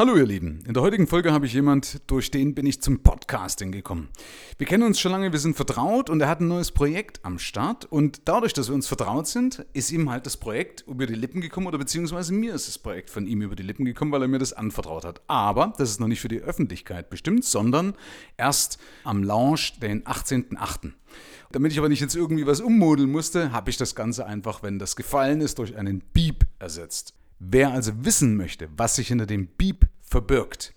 Hallo ihr Lieben, in der heutigen Folge habe ich jemand, durch den bin ich zum Podcasting gekommen. Wir kennen uns schon lange, wir sind vertraut und er hat ein neues Projekt am Start und dadurch, dass wir uns vertraut sind, ist ihm halt das Projekt über die Lippen gekommen oder beziehungsweise mir ist das Projekt von ihm über die Lippen gekommen, weil er mir das anvertraut hat. Aber das ist noch nicht für die Öffentlichkeit bestimmt, sondern erst am Launch den 18.08. Damit ich aber nicht jetzt irgendwie was ummodeln musste, habe ich das Ganze einfach, wenn das gefallen ist, durch einen Beep ersetzt. Wer also wissen möchte, was sich hinter dem Beep verbirgt,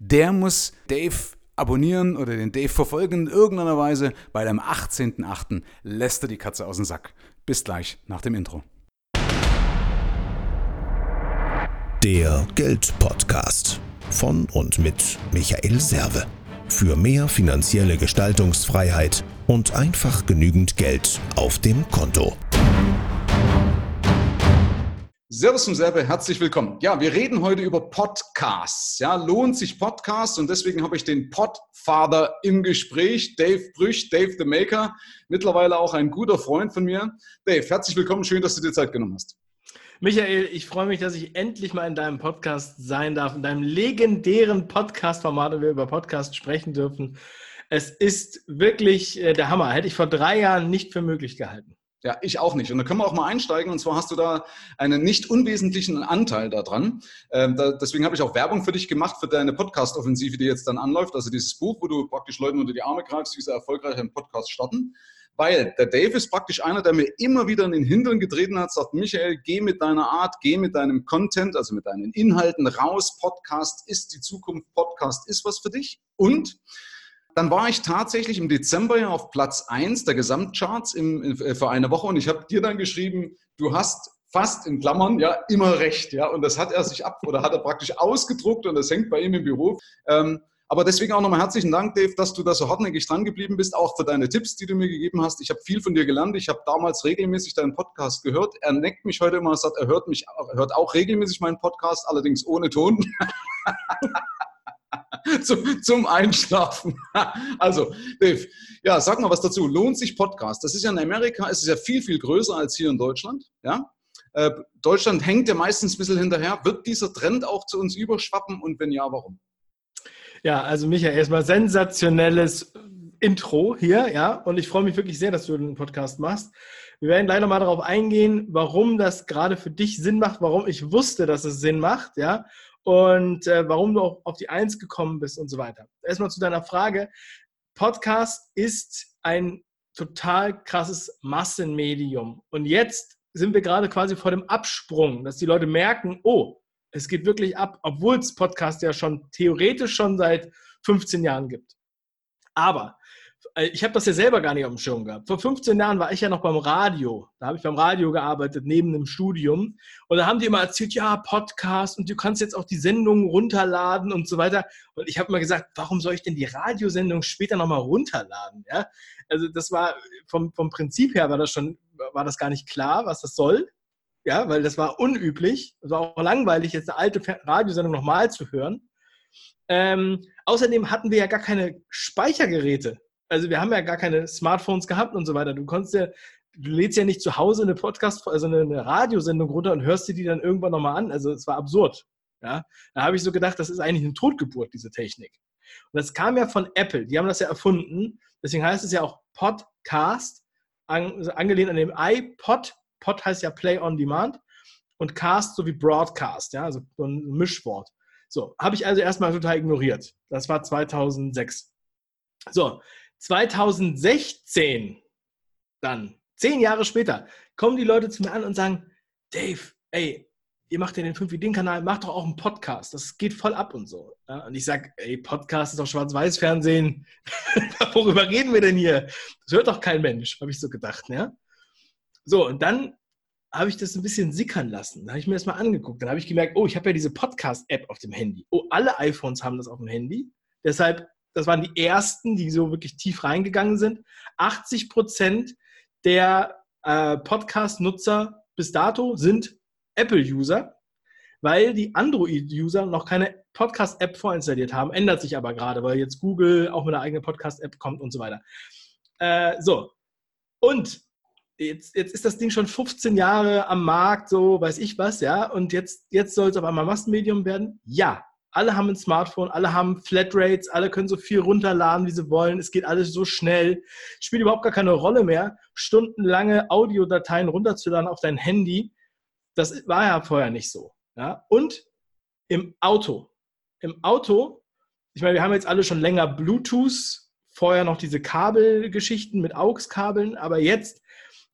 der muss Dave abonnieren oder den Dave verfolgen in irgendeiner Weise, weil am 18.08. lässt er die Katze aus dem Sack. Bis gleich nach dem Intro. Der Geld-Podcast von und mit Michael Serve. Für mehr finanzielle Gestaltungsfreiheit und einfach genügend Geld auf dem Konto. Servus zum Serbe, herzlich willkommen. Ja, wir reden heute über Podcasts. Ja, lohnt sich Podcasts und deswegen habe ich den Podfather im Gespräch, Dave Brüch, Dave the Maker, mittlerweile auch ein guter Freund von mir. Dave, herzlich willkommen, schön, dass du dir Zeit genommen hast. Michael, ich freue mich, dass ich endlich mal in deinem Podcast sein darf, in deinem legendären Podcast-Format und wir über Podcasts sprechen dürfen. Es ist wirklich äh, der Hammer. Hätte ich vor drei Jahren nicht für möglich gehalten. Ja, ich auch nicht. Und da können wir auch mal einsteigen. Und zwar hast du da einen nicht unwesentlichen Anteil daran. Ähm, da, deswegen habe ich auch Werbung für dich gemacht, für deine Podcast-Offensive, die jetzt dann anläuft. Also dieses Buch, wo du praktisch Leuten unter die Arme greifst, wie sie erfolgreich einen Podcast starten. Weil der Dave ist praktisch einer, der mir immer wieder in den Hintern getreten hat, sagt, Michael, geh mit deiner Art, geh mit deinem Content, also mit deinen Inhalten raus. Podcast ist die Zukunft. Podcast ist was für dich. Und dann war ich tatsächlich im Dezember ja auf Platz 1 der Gesamtcharts im, in, äh, für eine Woche und ich habe dir dann geschrieben, du hast fast in Klammern ja immer recht, ja, und das hat er sich ab oder hat er praktisch ausgedruckt und das hängt bei ihm im Büro. Ähm, aber deswegen auch nochmal herzlichen Dank, Dave, dass du da so hartnäckig dran geblieben bist, auch für deine Tipps, die du mir gegeben hast. Ich habe viel von dir gelernt. Ich habe damals regelmäßig deinen Podcast gehört. Er neckt mich heute immer, sagt, er hört mich, hört auch regelmäßig meinen Podcast, allerdings ohne Ton. zum, zum Einschlafen. also, Dave, ja, sag mal was dazu. Lohnt sich Podcast? Das ist ja in Amerika, es ist ja viel, viel größer als hier in Deutschland. Ja? Äh, Deutschland hängt ja meistens ein bisschen hinterher. Wird dieser Trend auch zu uns überschwappen und wenn ja, warum? Ja, also Michael, erstmal sensationelles Intro hier, ja, und ich freue mich wirklich sehr, dass du den Podcast machst. Wir werden gleich nochmal darauf eingehen, warum das gerade für dich Sinn macht, warum ich wusste, dass es Sinn macht, ja, und äh, warum du auch auf die Eins gekommen bist und so weiter. Erstmal zu deiner Frage. Podcast ist ein total krasses Massenmedium. Und jetzt sind wir gerade quasi vor dem Absprung, dass die Leute merken, oh, es geht wirklich ab, obwohl es Podcast ja schon theoretisch schon seit 15 Jahren gibt. Aber ich habe das ja selber gar nicht auf dem Schirm gehabt. Vor 15 Jahren war ich ja noch beim Radio. Da habe ich beim Radio gearbeitet, neben dem Studium. Und da haben die immer erzählt, ja, Podcast und du kannst jetzt auch die Sendungen runterladen und so weiter. Und ich habe immer gesagt, warum soll ich denn die Radiosendung später nochmal runterladen? Ja? Also das war vom, vom Prinzip her war das schon, war das gar nicht klar, was das soll. Ja, weil das war unüblich. Es war auch langweilig, jetzt eine alte Radiosendung nochmal zu hören. Ähm, außerdem hatten wir ja gar keine Speichergeräte also wir haben ja gar keine Smartphones gehabt und so weiter. Du konntest ja, du lädst ja nicht zu Hause eine Podcast, also eine, Radiosendung runter und hörst dir die dann irgendwann nochmal an. Also es war absurd. Ja, da habe ich so gedacht, das ist eigentlich eine Totgeburt, diese Technik. Und das kam ja von Apple. Die haben das ja erfunden. Deswegen heißt es ja auch Podcast, also angelehnt an dem iPod. Pod heißt ja Play on Demand und Cast sowie Broadcast, ja, also so ein Mischwort. So, habe ich also erstmal total ignoriert. Das war 2006. So, 2016 dann, zehn Jahre später, kommen die Leute zu mir an und sagen, Dave, ey, ihr macht ja den 5 Ideen-Kanal, macht doch auch einen Podcast. Das geht voll ab und so. Ja, und ich sage, ey, Podcast ist doch Schwarz-Weiß-Fernsehen. Worüber reden wir denn hier? Das hört doch kein Mensch, habe ich so gedacht. Ja? So, und dann habe ich das ein bisschen sickern lassen. Da habe ich mir das mal angeguckt. Dann habe ich gemerkt, oh, ich habe ja diese Podcast-App auf dem Handy. Oh, alle iPhones haben das auf dem Handy. Deshalb das waren die ersten, die so wirklich tief reingegangen sind. 80 Prozent der äh, Podcast-Nutzer bis dato sind Apple-User, weil die Android-User noch keine Podcast-App vorinstalliert haben. Ändert sich aber gerade, weil jetzt Google auch mit einer eigenen Podcast-App kommt und so weiter. Äh, so. Und jetzt, jetzt ist das Ding schon 15 Jahre am Markt, so weiß ich was, ja. Und jetzt, jetzt soll es auf einmal Massenmedium werden? Ja. Alle haben ein Smartphone, alle haben Flatrates, alle können so viel runterladen, wie sie wollen. Es geht alles so schnell. Spielt überhaupt gar keine Rolle mehr, stundenlange Audiodateien runterzuladen auf dein Handy. Das war ja vorher nicht so. Ja? Und im Auto. Im Auto, ich meine, wir haben jetzt alle schon länger Bluetooth, vorher noch diese Kabelgeschichten mit AUX-Kabeln, aber jetzt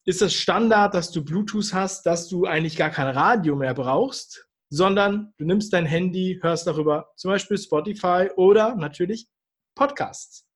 ist es Standard, dass du Bluetooth hast, dass du eigentlich gar kein Radio mehr brauchst, sondern du nimmst dein Handy, hörst darüber zum Beispiel Spotify oder natürlich Podcasts.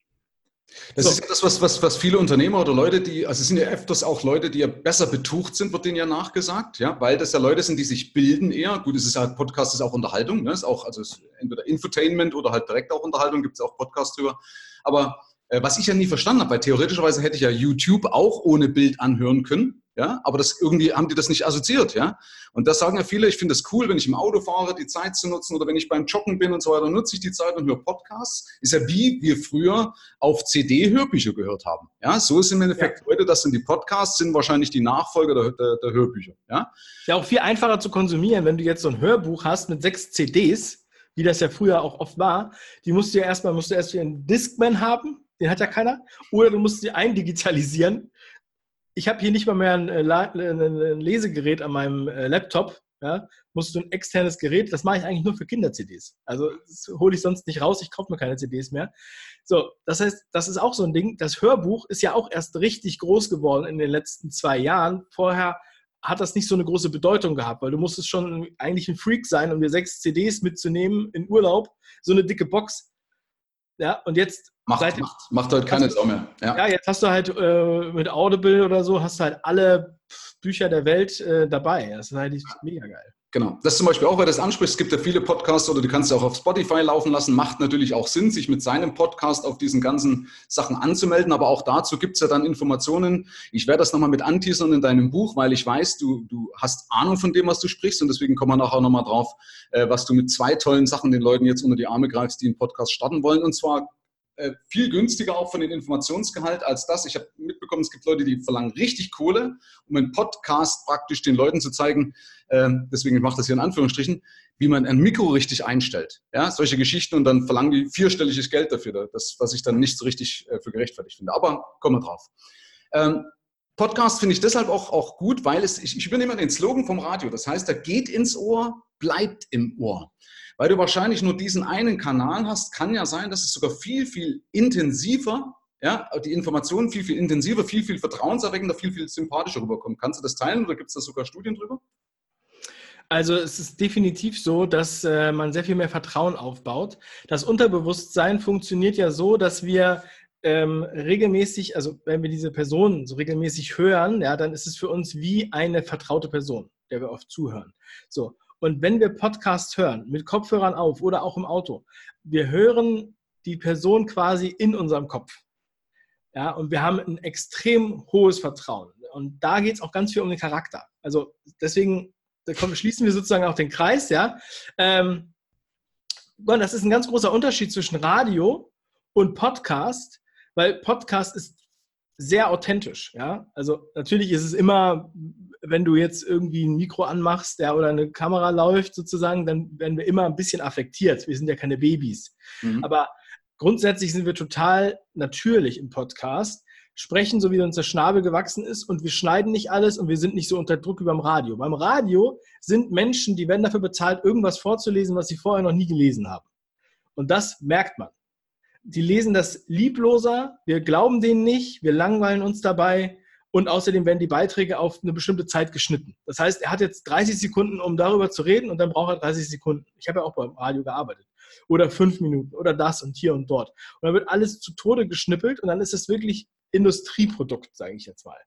Das so. ist ja das, was, was, was viele Unternehmer oder Leute, die, also es sind ja öfters auch Leute, die ja besser betucht sind, wird denen ja nachgesagt, ja, weil das ja Leute sind, die sich bilden eher. Gut, es ist halt, Podcast ist auch Unterhaltung, ne? ist auch, also ist entweder Infotainment oder halt direkt auch Unterhaltung, gibt es auch Podcasts drüber. Aber was ich ja nie verstanden habe, weil theoretischerweise hätte ich ja YouTube auch ohne Bild anhören können, ja, aber das irgendwie haben die das nicht assoziiert, ja. Und das sagen ja viele, ich finde es cool, wenn ich im Auto fahre, die Zeit zu nutzen oder wenn ich beim Joggen bin und so weiter, nutze ich die Zeit und höre Podcasts. Ist ja wie wir früher auf CD Hörbücher gehört haben. Ja, so ist im Endeffekt ja. heute, das sind die Podcasts, sind wahrscheinlich die Nachfolger der, der, der Hörbücher, ja. Ist ja auch viel einfacher zu konsumieren, wenn du jetzt so ein Hörbuch hast mit sechs CDs, wie das ja früher auch oft war. Die musst du ja erstmal, musst du erst einen Discman haben, den hat ja keiner. Oder du musst sie eindigitalisieren. Ich habe hier nicht mal mehr ein, äh, ein Lesegerät an meinem äh, Laptop. Ja, musst du ein externes Gerät, das mache ich eigentlich nur für Kinder-CDs. Also das hole ich sonst nicht raus, ich kaufe mir keine CDs mehr. So, das heißt, das ist auch so ein Ding. Das Hörbuch ist ja auch erst richtig groß geworden in den letzten zwei Jahren. Vorher hat das nicht so eine große Bedeutung gehabt, weil du musstest schon eigentlich ein Freak sein, um dir sechs CDs mitzunehmen in Urlaub, so eine dicke Box. Ja, und jetzt Macht, seit, macht, macht halt keine Sau mehr. Ja. ja. jetzt hast du halt äh, mit Audible oder so, hast du halt alle Bücher der Welt äh, dabei. Das ist halt mega geil. Genau. Das zum Beispiel auch, weil das anspricht. Es gibt ja viele Podcasts oder du kannst ja auch auf Spotify laufen lassen. Macht natürlich auch Sinn, sich mit seinem Podcast auf diesen ganzen Sachen anzumelden. Aber auch dazu gibt es ja dann Informationen. Ich werde das nochmal mit anteasern in deinem Buch, weil ich weiß, du, du hast Ahnung von dem, was du sprichst. Und deswegen kommen wir nachher nochmal drauf, äh, was du mit zwei tollen Sachen den Leuten jetzt unter die Arme greifst, die einen Podcast starten wollen. Und zwar viel günstiger auch von den Informationsgehalt als das. Ich habe mitbekommen, es gibt Leute, die verlangen richtig Kohle, um einen Podcast praktisch den Leuten zu zeigen, äh, deswegen mache ich das hier in Anführungsstrichen, wie man ein Mikro richtig einstellt. Ja, solche Geschichten und dann verlangen die vierstelliges Geld dafür, das, was ich dann nicht so richtig äh, für gerechtfertigt finde. Aber kommen wir drauf. Ähm, Podcast finde ich deshalb auch, auch gut, weil es, ich, ich übernehme den Slogan vom Radio. Das heißt, er geht ins Ohr, bleibt im Ohr. Weil du wahrscheinlich nur diesen einen Kanal hast, kann ja sein, dass es sogar viel, viel intensiver, ja, die Informationen viel, viel intensiver, viel, viel vertrauenserweckender, viel, viel sympathischer rüberkommen. Kannst du das teilen oder gibt es da sogar Studien drüber? Also es ist definitiv so, dass äh, man sehr viel mehr Vertrauen aufbaut. Das Unterbewusstsein funktioniert ja so, dass wir ähm, regelmäßig, also wenn wir diese Person so regelmäßig hören, ja, dann ist es für uns wie eine vertraute Person, der wir oft zuhören. So. Und wenn wir Podcasts hören, mit Kopfhörern auf oder auch im Auto, wir hören die Person quasi in unserem Kopf. Ja, und wir haben ein extrem hohes Vertrauen. Und da geht es auch ganz viel um den Charakter. Also deswegen kommen, schließen wir sozusagen auch den Kreis, ja. Ähm, das ist ein ganz großer Unterschied zwischen Radio und Podcast, weil Podcast ist sehr authentisch, ja. Also natürlich ist es immer wenn du jetzt irgendwie ein Mikro anmachst ja, oder eine Kamera läuft sozusagen, dann werden wir immer ein bisschen affektiert. Wir sind ja keine Babys. Mhm. Aber grundsätzlich sind wir total natürlich im Podcast, sprechen so, wie uns der Schnabel gewachsen ist und wir schneiden nicht alles und wir sind nicht so unter Druck wie beim Radio. Beim Radio sind Menschen, die werden dafür bezahlt, irgendwas vorzulesen, was sie vorher noch nie gelesen haben. Und das merkt man. Die lesen das liebloser, wir glauben denen nicht, wir langweilen uns dabei und außerdem werden die Beiträge auf eine bestimmte Zeit geschnitten. Das heißt, er hat jetzt 30 Sekunden, um darüber zu reden und dann braucht er 30 Sekunden. Ich habe ja auch beim Radio gearbeitet. Oder fünf Minuten oder das und hier und dort. Und dann wird alles zu Tode geschnippelt und dann ist es wirklich Industrieprodukt, sage ich jetzt mal.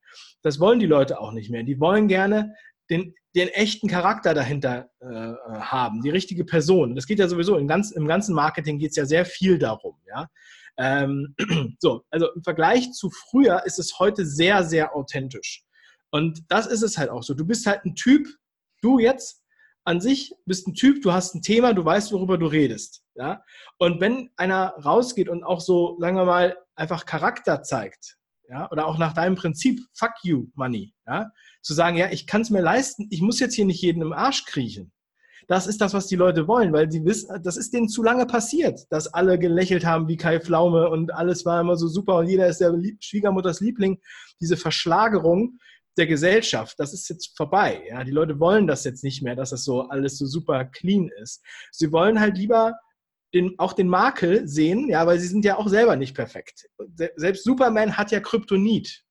Das wollen die Leute auch nicht mehr. Die wollen gerne den, den echten Charakter dahinter äh, haben, die richtige Person. Das geht ja sowieso, im, ganz, im ganzen Marketing geht es ja sehr viel darum. Ja? Ähm, so, also im Vergleich zu früher ist es heute sehr, sehr authentisch. Und das ist es halt auch so. Du bist halt ein Typ, du jetzt an sich bist ein Typ, du hast ein Thema, du weißt, worüber du redest. Ja? Und wenn einer rausgeht und auch so, sagen wir mal, einfach Charakter zeigt, ja, oder auch nach deinem Prinzip, fuck you, money, ja, zu sagen, ja, ich kann es mir leisten, ich muss jetzt hier nicht jeden im Arsch kriechen, das ist das, was die Leute wollen, weil sie wissen, das ist denen zu lange passiert, dass alle gelächelt haben wie Kai Pflaume und alles war immer so super und jeder ist der Schwiegermutters Liebling. Diese Verschlagerung der Gesellschaft, das ist jetzt vorbei. Ja, die Leute wollen das jetzt nicht mehr, dass das so alles so super clean ist. Sie wollen halt lieber den, auch den Makel sehen, ja, weil sie sind ja auch selber nicht perfekt. Selbst Superman hat ja Kryptonit.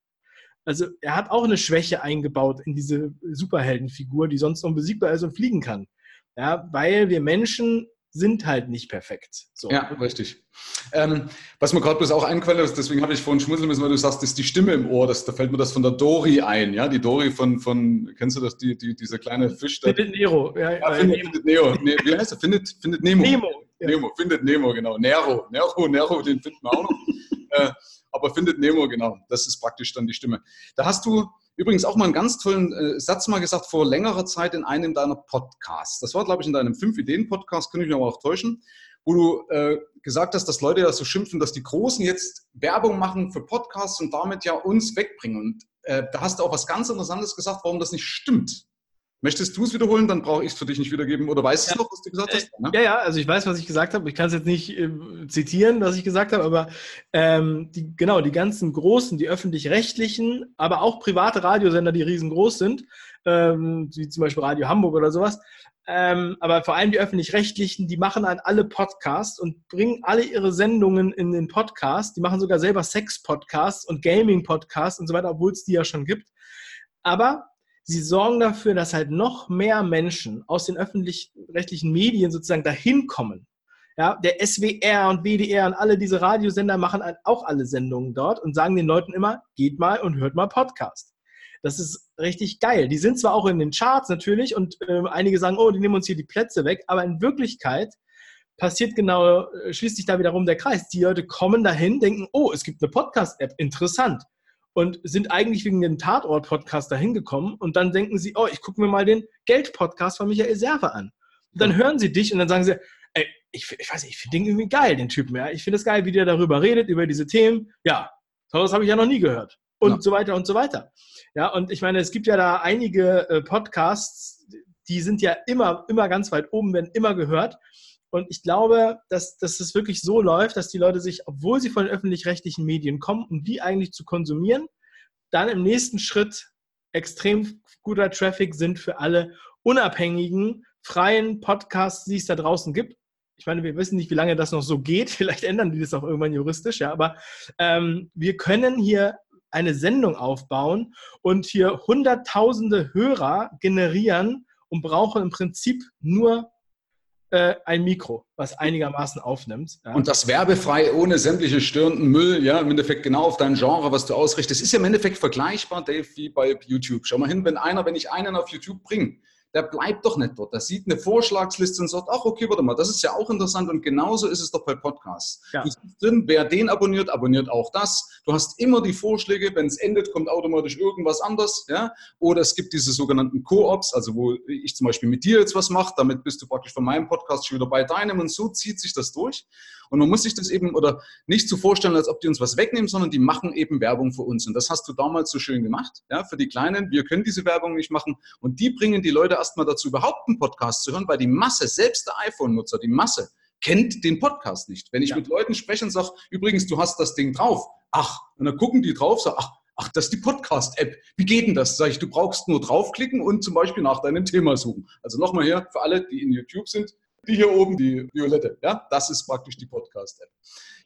Also er hat auch eine Schwäche eingebaut in diese Superheldenfigur, die sonst unbesiegbar ist und fliegen kann. Ja, weil wir Menschen sind halt nicht perfekt. So. Ja, richtig. Ähm, was mir gerade bloß auch eingefallen ist, deswegen habe ich vorhin schmunzeln müssen, weil du sagst, das ist die Stimme im Ohr, das, da fällt mir das von der Dori ein, ja, die Dori von, von kennst du das, die, die, dieser kleine Fisch? Findet Nero. Ja, ja, findet, Nemo. findet Neo. Ne, wie heißt er? Findet, findet Nemo. Nemo. Ja. Nemo, findet Nemo, genau. Nero, Nero, Nero, den finden wir auch noch. äh, aber findet Nemo, genau. Das ist praktisch dann die Stimme. Da hast du übrigens auch mal einen ganz tollen äh, Satz mal gesagt vor längerer Zeit in einem deiner Podcasts. Das war, glaube ich, in deinem Fünf-Ideen-Podcast, könnte ich mich aber auch täuschen, wo du äh, gesagt hast, dass Leute ja so schimpfen, dass die Großen jetzt Werbung machen für Podcasts und damit ja uns wegbringen. Und äh, da hast du auch was ganz Interessantes gesagt, warum das nicht stimmt. Möchtest du es wiederholen, dann brauche ich es für dich nicht wiedergeben. Oder weißt ja. du noch, was du gesagt hast? Ne? Ja, ja, also ich weiß, was ich gesagt habe. Ich kann es jetzt nicht äh, zitieren, was ich gesagt habe, aber ähm, die, genau, die ganzen großen, die öffentlich-rechtlichen, aber auch private Radiosender, die riesengroß sind, ähm, wie zum Beispiel Radio Hamburg oder sowas, ähm, aber vor allem die öffentlich-rechtlichen, die machen an alle Podcasts und bringen alle ihre Sendungen in den Podcast. Die machen sogar selber Sex-Podcasts und Gaming-Podcasts und so weiter, obwohl es die ja schon gibt. Aber sie sorgen dafür, dass halt noch mehr Menschen aus den öffentlich-rechtlichen Medien sozusagen dahin kommen. Ja, der SWR und WDR und alle diese Radiosender machen halt auch alle Sendungen dort und sagen den Leuten immer, geht mal und hört mal Podcast. Das ist richtig geil. Die sind zwar auch in den Charts natürlich und äh, einige sagen, oh, die nehmen uns hier die Plätze weg, aber in Wirklichkeit passiert genau, äh, schließt sich da wiederum der Kreis. Die Leute kommen dahin, denken, oh, es gibt eine Podcast-App, interessant und sind eigentlich wegen dem Tatort-Podcast da hingekommen und dann denken sie, oh, ich gucke mir mal den Geld-Podcast von Michael Serve an. Und dann hören sie dich und dann sagen sie, ey, ich, ich weiß nicht, ich finde den irgendwie geil, den Typen. Ja. Ich finde es geil, wie der darüber redet, über diese Themen. Ja, das habe ich ja noch nie gehört. Und ja. so weiter und so weiter. Ja, und ich meine, es gibt ja da einige äh, Podcasts, die sind ja immer, immer ganz weit oben, werden immer gehört. Und ich glaube, dass, dass es wirklich so läuft, dass die Leute sich, obwohl sie von öffentlich-rechtlichen Medien kommen, um die eigentlich zu konsumieren, dann im nächsten Schritt extrem guter Traffic sind für alle unabhängigen, freien Podcasts, die es da draußen gibt. Ich meine, wir wissen nicht, wie lange das noch so geht. Vielleicht ändern die das auch irgendwann juristisch, ja. Aber ähm, wir können hier eine Sendung aufbauen und hier hunderttausende Hörer generieren und brauchen im Prinzip nur äh, ein Mikro, was einigermaßen aufnimmt. Ja. Und das werbefrei, ohne sämtliche störenden Müll, ja, im Endeffekt genau auf dein Genre, was du ausrichtest, ist ja im Endeffekt vergleichbar, Dave, wie bei YouTube. Schau mal hin, wenn einer, wenn ich einen auf YouTube bringe, der bleibt doch nicht dort. Der sieht eine Vorschlagsliste und sagt, ach okay, warte mal, das ist ja auch interessant und genauso ist es doch bei Podcasts. Ja. Du siehst drin, wer den abonniert, abonniert auch das. Du hast immer die Vorschläge, wenn es endet, kommt automatisch irgendwas anderes. Ja? Oder es gibt diese sogenannten Co-ops, also wo ich zum Beispiel mit dir jetzt was mache, damit bist du praktisch von meinem Podcast schon wieder bei deinem und so zieht sich das durch. Und man muss sich das eben oder nicht so vorstellen, als ob die uns was wegnehmen, sondern die machen eben Werbung für uns. Und das hast du damals so schön gemacht, ja, für die Kleinen. Wir können diese Werbung nicht machen. Und die bringen die Leute erstmal dazu, überhaupt einen Podcast zu hören, weil die Masse, selbst der iPhone-Nutzer, die Masse, kennt den Podcast nicht. Wenn ich ja. mit Leuten spreche und sage, übrigens, du hast das Ding drauf. Ach, und dann gucken die drauf, sagen, ach, ach, das ist die Podcast-App. Wie geht denn das? Sag ich, du brauchst nur draufklicken und zum Beispiel nach deinem Thema suchen. Also nochmal hier, für alle, die in YouTube sind, die hier oben, die violette, ja, das ist praktisch die Podcast-App.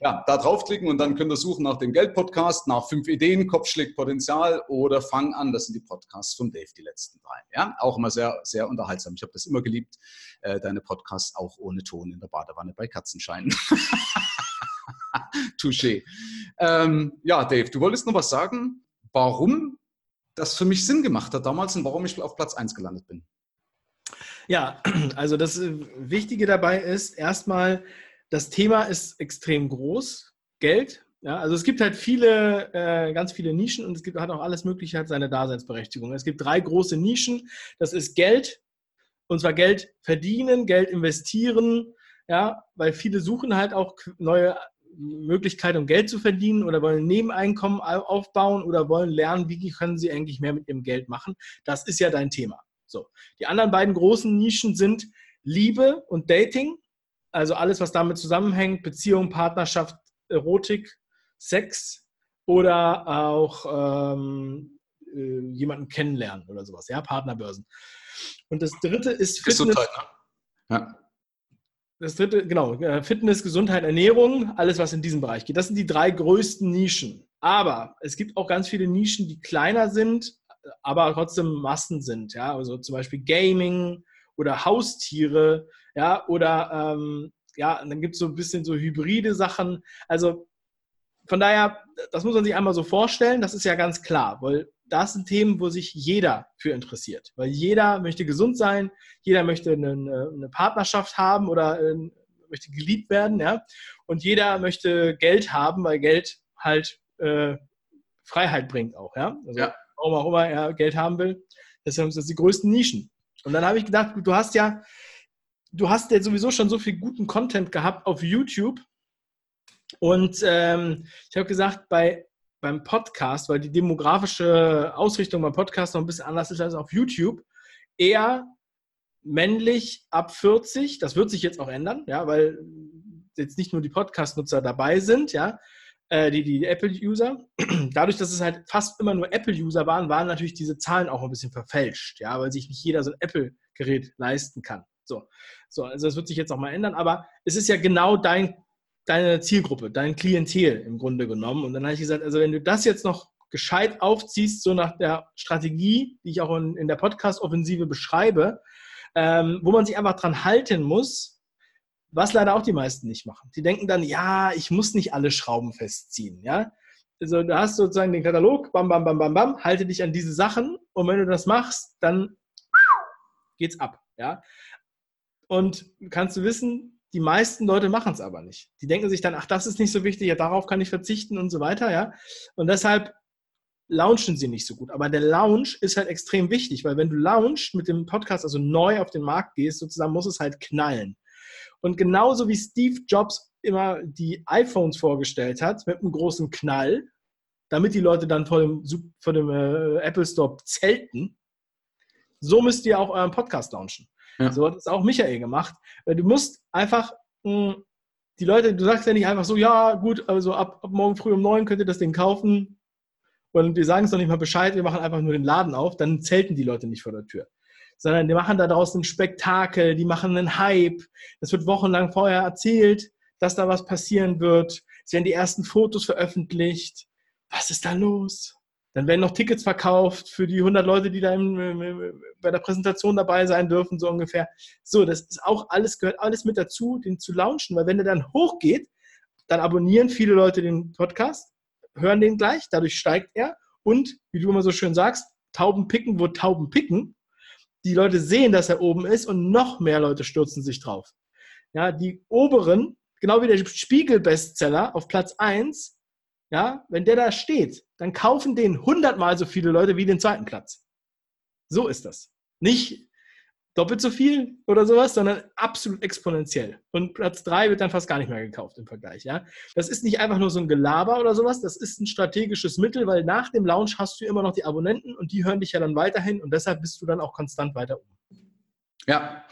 Ja, da draufklicken und dann könnt ihr suchen nach dem Geld-Podcast, nach fünf Ideen, Kopf schlägt Potenzial oder Fang an. Das sind die Podcasts von Dave, die letzten drei. Ja, auch immer sehr, sehr unterhaltsam. Ich habe das immer geliebt, äh, deine Podcasts auch ohne Ton in der Badewanne bei Katzenschein. Touché. Ähm, ja, Dave, du wolltest noch was sagen, warum das für mich Sinn gemacht hat damals und warum ich auf Platz 1 gelandet bin. Ja, also das äh, Wichtige dabei ist erstmal, das Thema ist extrem groß, Geld. Ja, also es gibt halt viele, äh, ganz viele Nischen und es gibt, hat auch alles Mögliche, hat seine Daseinsberechtigung. Es gibt drei große Nischen. Das ist Geld, und zwar Geld verdienen, Geld investieren, ja, weil viele suchen halt auch neue Möglichkeiten, um Geld zu verdienen oder wollen Nebeneinkommen aufbauen oder wollen lernen, wie können sie eigentlich mehr mit ihrem Geld machen. Das ist ja dein Thema. So. Die anderen beiden großen Nischen sind Liebe und Dating, also alles, was damit zusammenhängt, Beziehung, Partnerschaft, Erotik, Sex oder auch ähm, äh, jemanden kennenlernen oder sowas, ja, Partnerbörsen. Und das dritte ist Fitness. Gesundheit, ne? Ja. Das dritte, genau, äh, Fitness, Gesundheit, Ernährung, alles, was in diesem Bereich geht. Das sind die drei größten Nischen. Aber es gibt auch ganz viele Nischen, die kleiner sind, aber trotzdem Massen sind. Ja, also zum Beispiel Gaming oder Haustiere, ja, oder ähm, ja, dann gibt es so ein bisschen so hybride Sachen. Also von daher, das muss man sich einmal so vorstellen, das ist ja ganz klar, weil das sind Themen, wo sich jeder für interessiert. Weil jeder möchte gesund sein, jeder möchte eine, eine Partnerschaft haben oder äh, möchte geliebt werden, ja. Und jeder möchte Geld haben, weil Geld halt äh, Freiheit bringt auch, ja. Also, ja. Warum auch immer er Geld haben will. Deshalb sind das die größten Nischen. Und dann habe ich gedacht, du hast ja, du hast ja sowieso schon so viel guten Content gehabt auf YouTube. Und ähm, ich habe gesagt, bei beim Podcast, weil die demografische Ausrichtung beim Podcast noch ein bisschen anders ist als auf YouTube, eher männlich ab 40. Das wird sich jetzt auch ändern, ja, weil jetzt nicht nur die Podcast-Nutzer dabei sind, ja, äh, die, die Apple-User. Dadurch, dass es halt fast immer nur Apple-User waren, waren natürlich diese Zahlen auch ein bisschen verfälscht, ja, weil sich nicht jeder so ein Apple-Gerät leisten kann. So, so, also das wird sich jetzt auch mal ändern, aber es ist ja genau dein deine Zielgruppe, dein Klientel im Grunde genommen. Und dann habe ich gesagt, also wenn du das jetzt noch gescheit aufziehst, so nach der Strategie, die ich auch in, in der Podcast-Offensive beschreibe, ähm, wo man sich einfach dran halten muss, was leider auch die meisten nicht machen. Die denken dann, ja, ich muss nicht alle Schrauben festziehen, ja. Also du hast sozusagen den Katalog, bam, bam, bam, bam, bam, halte dich an diese Sachen und wenn du das machst, dann geht's ab, ja. Und kannst du wissen, die meisten Leute machen es aber nicht. Die denken sich dann, ach, das ist nicht so wichtig, ja, darauf kann ich verzichten und so weiter, ja. Und deshalb launchen sie nicht so gut. Aber der Launch ist halt extrem wichtig, weil wenn du launchst mit dem Podcast, also neu auf den Markt gehst, sozusagen muss es halt knallen. Und genauso wie Steve Jobs immer die iPhones vorgestellt hat, mit einem großen Knall, damit die Leute dann vor dem, vor dem äh, Apple Store zelten, so müsst ihr auch euren Podcast launchen. Ja. So hat es auch Michael gemacht. Du musst einfach mh, hm, die Leute, du sagst ja nicht einfach so, ja, gut, also ab, ab morgen früh um neun könnt ihr das Ding kaufen. Und wir sagen es noch nicht mal Bescheid, wir machen einfach nur den Laden auf, dann zelten die Leute nicht vor der Tür. Sondern die machen da draußen ein Spektakel, die machen einen Hype. Das wird wochenlang vorher erzählt, dass da was passieren wird. Es werden die ersten Fotos veröffentlicht. Was ist da los? Dann werden noch Tickets verkauft für die 100 Leute, die da im, bei der Präsentation dabei sein dürfen, so ungefähr. So, das ist auch alles, gehört alles mit dazu, den zu launchen, weil wenn der dann hochgeht, dann abonnieren viele Leute den Podcast, hören den gleich, dadurch steigt er und, wie du immer so schön sagst, Tauben picken, wo Tauben picken. Die Leute sehen, dass er oben ist und noch mehr Leute stürzen sich drauf. Ja, die oberen, genau wie der Spiegel-Bestseller auf Platz 1, ja, wenn der da steht, dann kaufen den hundertmal so viele Leute wie den zweiten Platz. So ist das. Nicht doppelt so viel oder sowas, sondern absolut exponentiell. Und Platz drei wird dann fast gar nicht mehr gekauft im Vergleich. Ja? Das ist nicht einfach nur so ein Gelaber oder sowas, das ist ein strategisches Mittel, weil nach dem Launch hast du immer noch die Abonnenten und die hören dich ja dann weiterhin und deshalb bist du dann auch konstant weiter oben. Ja,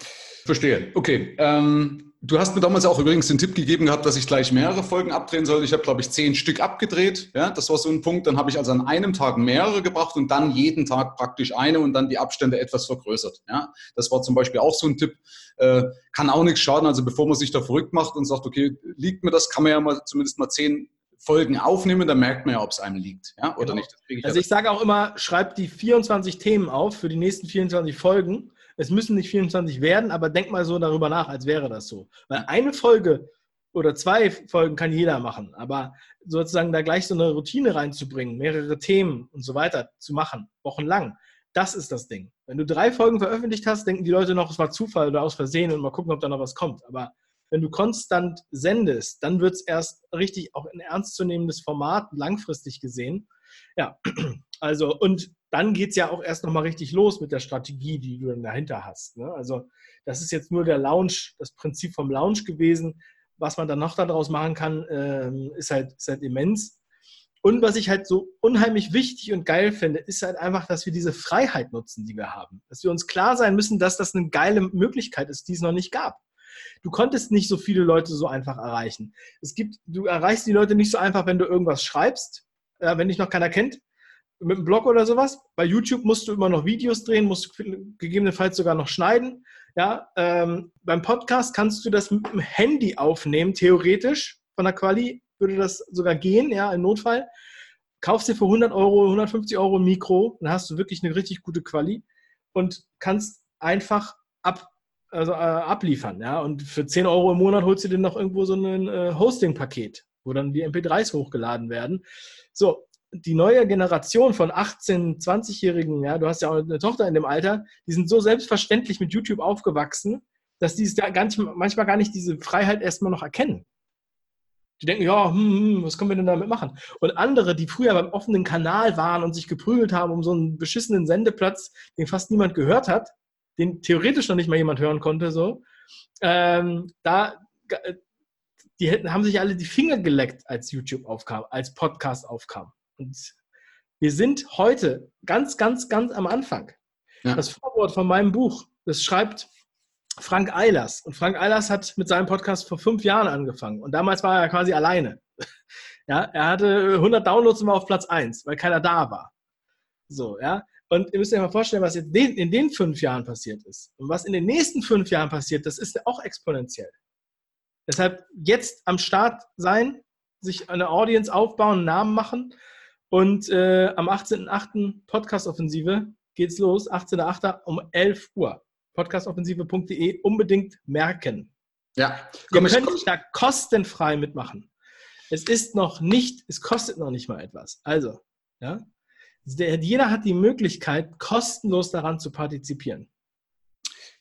verstehe. Okay. Ähm Du hast mir damals auch übrigens den Tipp gegeben gehabt, dass ich gleich mehrere Folgen abdrehen soll. Ich habe, glaube ich, zehn Stück abgedreht. Ja, das war so ein Punkt. Dann habe ich also an einem Tag mehrere gebracht und dann jeden Tag praktisch eine und dann die Abstände etwas vergrößert. Ja, das war zum Beispiel auch so ein Tipp. Äh, kann auch nichts schaden. Also bevor man sich da verrückt macht und sagt, okay, liegt mir das, kann man ja mal zumindest mal zehn Folgen aufnehmen, dann merkt man ja, ob es einem liegt, ja, oder genau. nicht. Ich also ich sage auch immer, schreibt die 24 Themen auf für die nächsten 24 Folgen es müssen nicht 24 werden, aber denk mal so darüber nach, als wäre das so. Weil eine Folge oder zwei Folgen kann jeder machen, aber sozusagen da gleich so eine Routine reinzubringen, mehrere Themen und so weiter zu machen, wochenlang, das ist das Ding. Wenn du drei Folgen veröffentlicht hast, denken die Leute noch, es war Zufall oder aus Versehen und mal gucken, ob da noch was kommt. Aber wenn du konstant sendest, dann wird es erst richtig auch ein ernstzunehmendes Format, langfristig gesehen. Ja, also und dann geht es ja auch erst nochmal richtig los mit der Strategie, die du dann dahinter hast. Ne? Also das ist jetzt nur der Launch, das Prinzip vom Launch gewesen. Was man dann noch daraus machen kann, ähm, ist, halt, ist halt immens. Und was ich halt so unheimlich wichtig und geil finde, ist halt einfach, dass wir diese Freiheit nutzen, die wir haben. Dass wir uns klar sein müssen, dass das eine geile Möglichkeit ist, die es noch nicht gab. Du konntest nicht so viele Leute so einfach erreichen. Es gibt, du erreichst die Leute nicht so einfach, wenn du irgendwas schreibst, äh, wenn dich noch keiner kennt, mit einem Blog oder sowas. Bei YouTube musst du immer noch Videos drehen, musst gegebenenfalls sogar noch schneiden. Ja, ähm, beim Podcast kannst du das mit dem Handy aufnehmen, theoretisch. Von der Quali würde das sogar gehen, ja, im Notfall. Kaufst dir für 100 Euro, 150 Euro ein Mikro, dann hast du wirklich eine richtig gute Quali und kannst einfach ab, also, äh, abliefern. Ja? Und für 10 Euro im Monat holst du dir noch irgendwo so ein äh, Hosting-Paket, wo dann die MP3s hochgeladen werden. So, die neue Generation von 18-, 20-Jährigen, ja, du hast ja auch eine Tochter in dem Alter, die sind so selbstverständlich mit YouTube aufgewachsen, dass die gar nicht, manchmal gar nicht diese Freiheit erstmal noch erkennen. Die denken, ja, hm, hm, was können wir denn damit machen? Und andere, die früher beim offenen Kanal waren und sich geprügelt haben um so einen beschissenen Sendeplatz, den fast niemand gehört hat, den theoretisch noch nicht mal jemand hören konnte, so, ähm, da, die hätten, haben sich alle die Finger geleckt, als YouTube aufkam, als Podcast aufkam. Und wir sind heute ganz, ganz, ganz am Anfang. Ja. Das Vorwort von meinem Buch, das schreibt Frank Eilers. Und Frank Eilers hat mit seinem Podcast vor fünf Jahren angefangen. Und damals war er quasi alleine. Ja, er hatte 100 Downloads immer auf Platz 1, weil keiner da war. So, ja. Und ihr müsst euch mal vorstellen, was jetzt in den fünf Jahren passiert ist. Und was in den nächsten fünf Jahren passiert, das ist auch exponentiell. Deshalb jetzt am Start sein, sich eine Audience aufbauen, einen Namen machen und äh, am 18.08. Podcast-Offensive geht's los, 18.08. um 11 Uhr. Podcastoffensive.de unbedingt merken. Ja, komm, Ihr könnt ich, da kostenfrei mitmachen. Es ist noch nicht, es kostet noch nicht mal etwas. Also, ja, der, jeder hat die Möglichkeit, kostenlos daran zu partizipieren.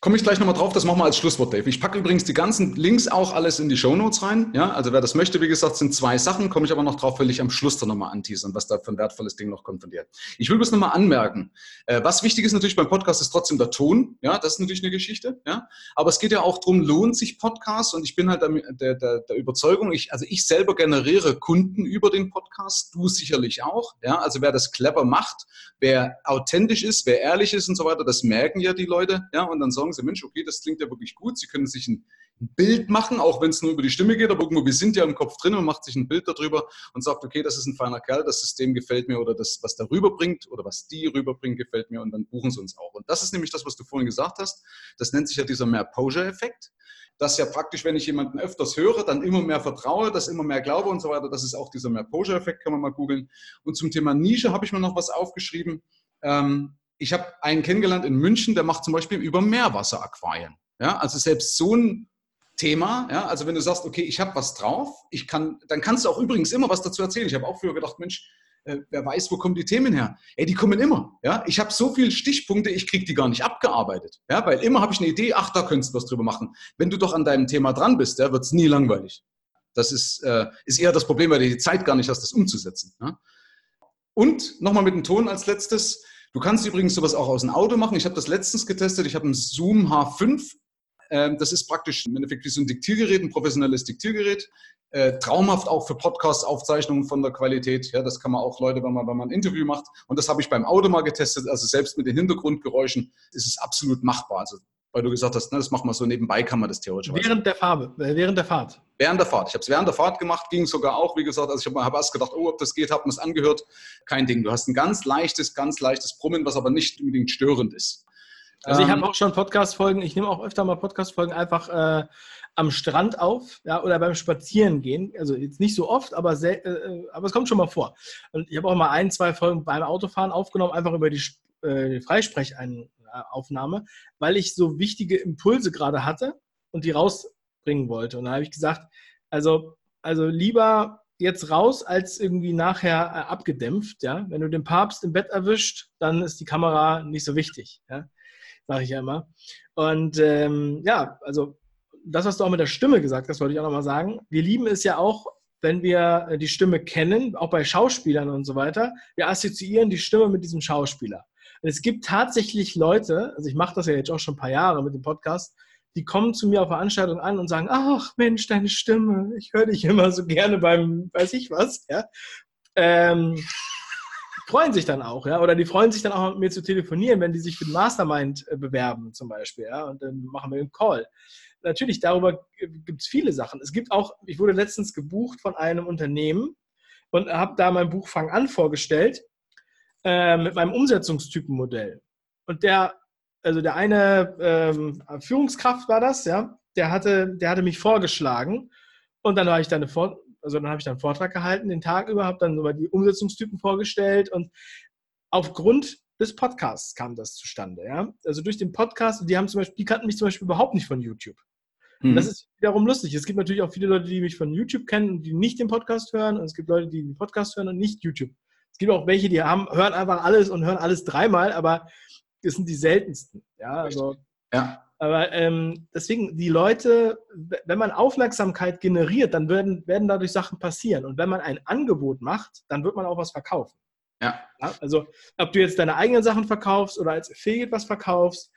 Komme ich gleich nochmal drauf, das machen wir als Schlusswort, Dave. Ich packe übrigens die ganzen Links auch alles in die Show Notes rein. Ja, also wer das möchte, wie gesagt, sind zwei Sachen, komme ich aber noch drauf, will ich am Schluss dann nochmal anteasern, was da für ein wertvolles Ding noch kommt von dir. Ich will bloß nochmal anmerken. Äh, was wichtig ist natürlich beim Podcast, ist trotzdem der Ton. Ja, das ist natürlich eine Geschichte. Ja, aber es geht ja auch darum, lohnt sich Podcast? Und ich bin halt der, der, der Überzeugung, ich, also ich selber generiere Kunden über den Podcast, du sicherlich auch. Ja, also wer das clever macht, wer authentisch ist, wer ehrlich ist und so weiter, das merken ja die Leute. Ja, und dann sagen sagen sie, Mensch, okay, das klingt ja wirklich gut. Sie können sich ein Bild machen, auch wenn es nur über die Stimme geht, aber irgendwo, wir sind ja im Kopf drin und macht sich ein Bild darüber und sagt, okay, das ist ein feiner Kerl, das System gefällt mir oder das, was der rüberbringt oder was die rüberbringt, gefällt mir und dann buchen sie uns auch. Und das ist nämlich das, was du vorhin gesagt hast. Das nennt sich ja dieser Mehr-Posure-Effekt dass ja praktisch, wenn ich jemanden öfters höre, dann immer mehr vertraue, dass immer mehr glaube und so weiter. Das ist auch dieser Mehr-Posure-Effekt, kann man mal googeln. Und zum Thema Nische habe ich mir noch was aufgeschrieben. Ähm, ich habe einen kennengelernt in München, der macht zum Beispiel über Meerwasseraquarien. Ja, also selbst so ein Thema, ja, also wenn du sagst, okay, ich habe was drauf, ich kann, dann kannst du auch übrigens immer was dazu erzählen. Ich habe auch früher gedacht, Mensch, äh, wer weiß, wo kommen die Themen her? Ey, die kommen immer. Ja, ich habe so viele Stichpunkte, ich kriege die gar nicht abgearbeitet. Ja, weil immer habe ich eine Idee, ach, da könntest du was drüber machen. Wenn du doch an deinem Thema dran bist, ja, wird es nie langweilig. Das ist, äh, ist eher das Problem, weil du die Zeit gar nicht hast, das umzusetzen. Ja? Und nochmal mit dem Ton als letztes. Du kannst übrigens sowas auch aus dem Auto machen. Ich habe das letztens getestet. Ich habe einen Zoom H5. Ähm, das ist praktisch im Endeffekt wie so ein Diktiergerät, ein professionelles Diktiergerät. Äh, traumhaft auch für Podcast-Aufzeichnungen von der Qualität. Ja, das kann man auch Leute, wenn man, wenn man ein Interview macht. Und das habe ich beim Auto mal getestet. Also selbst mit den Hintergrundgeräuschen ist es absolut machbar. Also weil du gesagt hast, ne, das machen wir so nebenbei, kann man das theoretisch. Während der Farbe, äh, während der Fahrt. Während der Fahrt. Ich habe es während der Fahrt gemacht, ging sogar auch, wie gesagt, also ich habe hab erst gedacht, oh, ob das geht, habe mir es angehört. Kein Ding. Du hast ein ganz leichtes, ganz leichtes Brummen, was aber nicht unbedingt störend ist. Also ich habe ähm, auch schon Podcast-Folgen, ich nehme auch öfter mal Podcast-Folgen einfach äh, am Strand auf ja, oder beim Spazierengehen. Also jetzt nicht so oft, aber, sehr, äh, aber es kommt schon mal vor. Und ich habe auch mal ein, zwei Folgen beim Autofahren aufgenommen, einfach über die äh, Freisprecheinrichtung Aufnahme, weil ich so wichtige Impulse gerade hatte und die rausbringen wollte. Und da habe ich gesagt, also, also lieber jetzt raus, als irgendwie nachher äh, abgedämpft. Ja? Wenn du den Papst im Bett erwischt, dann ist die Kamera nicht so wichtig, ja? sage ich ja immer. Und ähm, ja, also das, was du auch mit der Stimme gesagt hast, wollte ich auch nochmal sagen. Wir lieben es ja auch, wenn wir äh, die Stimme kennen, auch bei Schauspielern und so weiter. Wir assoziieren die Stimme mit diesem Schauspieler. Es gibt tatsächlich Leute, also ich mache das ja jetzt auch schon ein paar Jahre mit dem Podcast, die kommen zu mir auf Veranstaltungen an und sagen, ach Mensch, deine Stimme, ich höre dich immer so gerne beim, weiß ich was, ja. ähm, freuen sich dann auch, ja, oder die freuen sich dann auch mit mir zu telefonieren, wenn die sich für den Mastermind äh, bewerben zum Beispiel, ja, und dann machen wir einen Call. Natürlich, darüber gibt es viele Sachen. Es gibt auch, ich wurde letztens gebucht von einem Unternehmen und habe da mein Buch Fang an vorgestellt äh, mit meinem Umsetzungstypenmodell. Und der, also der eine ähm, Führungskraft war das, ja, der hatte, der hatte mich vorgeschlagen und dann war ich da eine also dann habe ich dann einen Vortrag gehalten, den Tag über, habe dann über die Umsetzungstypen vorgestellt und aufgrund des Podcasts kam das zustande. Ja? Also durch den Podcast, die haben zum Beispiel, die kannten mich zum Beispiel überhaupt nicht von YouTube. Mhm. Das ist wiederum lustig. Es gibt natürlich auch viele Leute, die mich von YouTube kennen und die nicht den Podcast hören. Und es gibt Leute, die den Podcast hören und nicht YouTube. Es gibt auch welche, die haben, hören einfach alles und hören alles dreimal, aber das sind die seltensten. Ja, also, ja. Aber ähm, deswegen, die Leute, wenn man Aufmerksamkeit generiert, dann werden, werden dadurch Sachen passieren. Und wenn man ein Angebot macht, dann wird man auch was verkaufen. Ja. ja. Also, ob du jetzt deine eigenen Sachen verkaufst oder als Affiliate was verkaufst,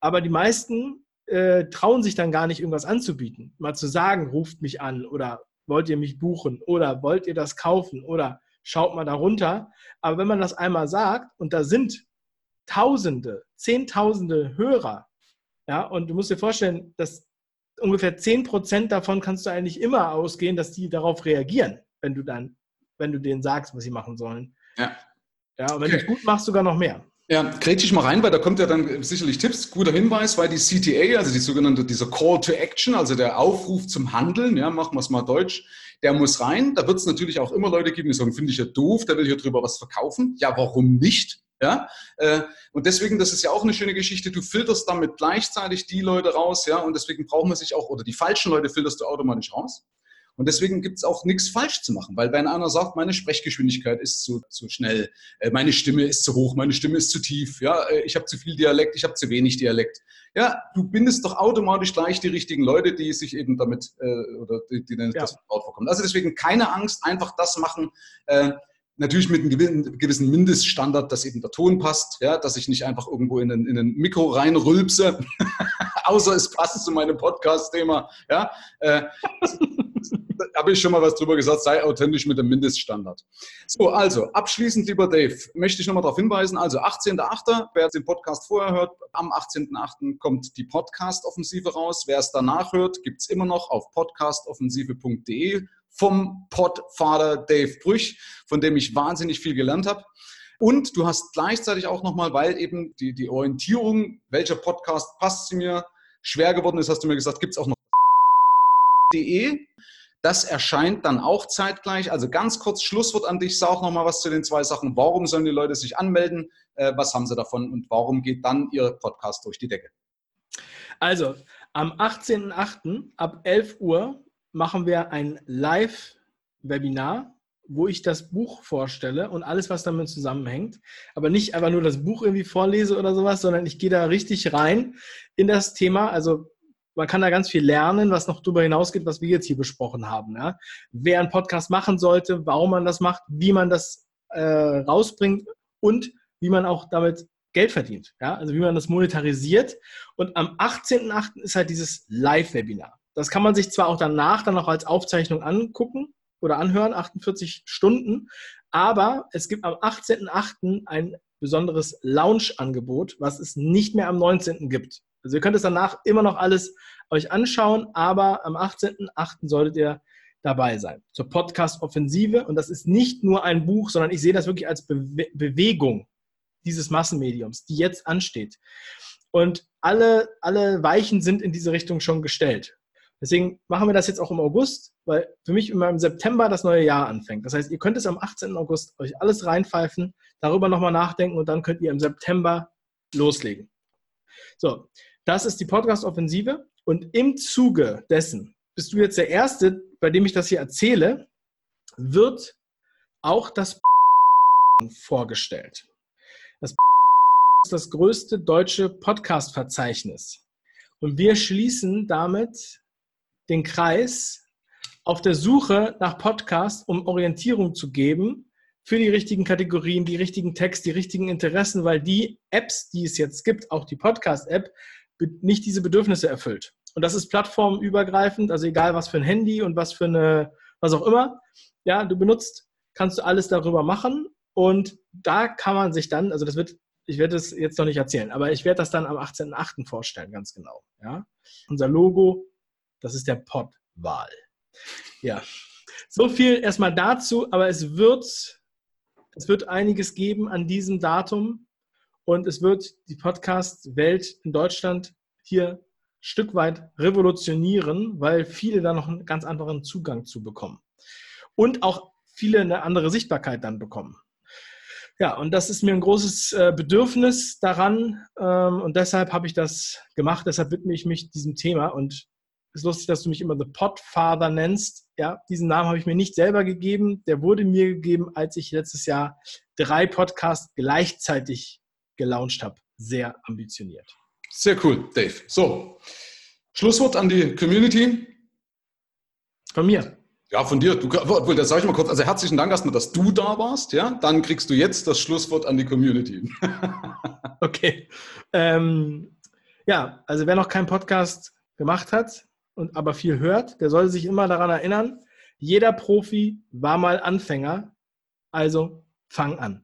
aber die meisten äh, trauen sich dann gar nicht, irgendwas anzubieten. Mal zu sagen, ruft mich an oder wollt ihr mich buchen oder wollt ihr das kaufen oder schaut mal darunter. Aber wenn man das einmal sagt und da sind Tausende, Zehntausende Hörer, ja, und du musst dir vorstellen, dass ungefähr 10% davon kannst du eigentlich immer ausgehen, dass die darauf reagieren, wenn du dann, wenn du denen sagst, was sie machen sollen. Ja. Ja, und wenn okay. du es gut machst, sogar noch mehr. Ja, ich mal rein, weil da kommt ja dann sicherlich Tipps. Guter Hinweis, weil die CTA, also die sogenannte, dieser Call to Action, also der Aufruf zum Handeln, ja, machen wir es mal deutsch, der muss rein. Da wird es natürlich auch immer Leute geben, die sagen, finde ich ja doof, der will hier drüber was verkaufen. Ja, warum nicht? Ja, äh, und deswegen, das ist ja auch eine schöne Geschichte. Du filterst damit gleichzeitig die Leute raus, ja, und deswegen brauchen wir sich auch, oder die falschen Leute filterst du automatisch raus. Und deswegen gibt es auch nichts falsch zu machen, weil wenn einer sagt, meine Sprechgeschwindigkeit ist zu, zu schnell, äh, meine Stimme ist zu hoch, meine Stimme ist zu tief, ja, äh, ich habe zu viel Dialekt, ich habe zu wenig Dialekt. Ja, du bindest doch automatisch gleich die richtigen Leute, die sich eben damit äh, oder die, die ja. das vertraut vorkommen. Also deswegen keine Angst, einfach das machen. Äh, natürlich mit einem gewissen Mindeststandard, dass eben der Ton passt, ja, dass ich nicht einfach irgendwo in ein, in ein Mikro reinrülpse, außer es passt zu meinem Podcast-Thema. Ja, äh, habe ich schon mal was drüber gesagt, sei authentisch mit dem Mindeststandard. So, also abschließend, lieber Dave, möchte ich nochmal darauf hinweisen, also 18.8., wer den Podcast vorher hört, am 18.8. kommt die Podcast-Offensive raus. Wer es danach hört, gibt es immer noch auf podcastoffensive.de vom Podvater Dave Brüch, von dem ich wahnsinnig viel gelernt habe. Und du hast gleichzeitig auch nochmal, weil eben die, die Orientierung, welcher Podcast passt zu mir, schwer geworden ist, hast du mir gesagt, gibt es auch noch de. Das erscheint dann auch zeitgleich. Also ganz kurz Schlusswort an dich. Sag auch nochmal was zu den zwei Sachen. Warum sollen die Leute sich anmelden? Äh, was haben sie davon? Und warum geht dann ihr Podcast durch die Decke? Also, am 18.08. ab 11 Uhr machen wir ein Live-Webinar, wo ich das Buch vorstelle und alles, was damit zusammenhängt. Aber nicht einfach nur das Buch irgendwie vorlese oder sowas, sondern ich gehe da richtig rein in das Thema. Also man kann da ganz viel lernen, was noch darüber hinausgeht, was wir jetzt hier besprochen haben. Ja? Wer einen Podcast machen sollte, warum man das macht, wie man das äh, rausbringt und wie man auch damit Geld verdient. Ja? Also wie man das monetarisiert. Und am 18.08. ist halt dieses Live-Webinar. Das kann man sich zwar auch danach dann noch als Aufzeichnung angucken oder anhören, 48 Stunden, aber es gibt am 18.08. ein besonderes Lounge-Angebot, was es nicht mehr am 19. gibt. Also ihr könnt es danach immer noch alles euch anschauen, aber am 18.08. solltet ihr dabei sein zur Podcast-Offensive. Und das ist nicht nur ein Buch, sondern ich sehe das wirklich als Be Bewegung dieses Massenmediums, die jetzt ansteht. Und alle, alle Weichen sind in diese Richtung schon gestellt. Deswegen machen wir das jetzt auch im August, weil für mich immer im September das neue Jahr anfängt. Das heißt, ihr könnt es am 18. August euch alles reinpfeifen, darüber nochmal nachdenken und dann könnt ihr im September loslegen. So, das ist die Podcast-Offensive und im Zuge dessen bist du jetzt der Erste, bei dem ich das hier erzähle, wird auch das vorgestellt. Das ist das größte deutsche Podcast-Verzeichnis. Und wir schließen damit den Kreis auf der Suche nach Podcasts, um Orientierung zu geben für die richtigen Kategorien, die richtigen Texte, die richtigen Interessen, weil die Apps, die es jetzt gibt, auch die Podcast-App, nicht diese Bedürfnisse erfüllt. Und das ist plattformübergreifend, also egal was für ein Handy und was für eine, was auch immer. Ja, du benutzt kannst du alles darüber machen und da kann man sich dann, also das wird, ich werde es jetzt noch nicht erzählen, aber ich werde das dann am 18.08. vorstellen, ganz genau. Ja? Unser Logo, das ist der Podwahl. Ja, so viel erstmal dazu, aber es wird, es wird einiges geben an diesem Datum und es wird die Podcast-Welt in Deutschland hier Stück weit revolutionieren, weil viele da noch einen ganz anderen Zugang zu bekommen. Und auch viele eine andere Sichtbarkeit dann bekommen. Ja, und das ist mir ein großes äh, Bedürfnis daran ähm, und deshalb habe ich das gemacht, deshalb widme ich mich diesem Thema und es ist lustig, dass du mich immer The Podfather nennst. Ja, diesen Namen habe ich mir nicht selber gegeben, der wurde mir gegeben, als ich letztes Jahr drei Podcasts gleichzeitig gelauncht habe. Sehr ambitioniert. Sehr cool, Dave. So, Schlusswort an die Community. Von mir. Ja, von dir. Du, obwohl, das sage ich mal kurz. Also herzlichen Dank erstmal, dass du da warst. Ja, dann kriegst du jetzt das Schlusswort an die Community. okay. Ähm, ja, also wer noch keinen Podcast gemacht hat und aber viel hört, der soll sich immer daran erinnern, jeder Profi war mal Anfänger. Also fang an.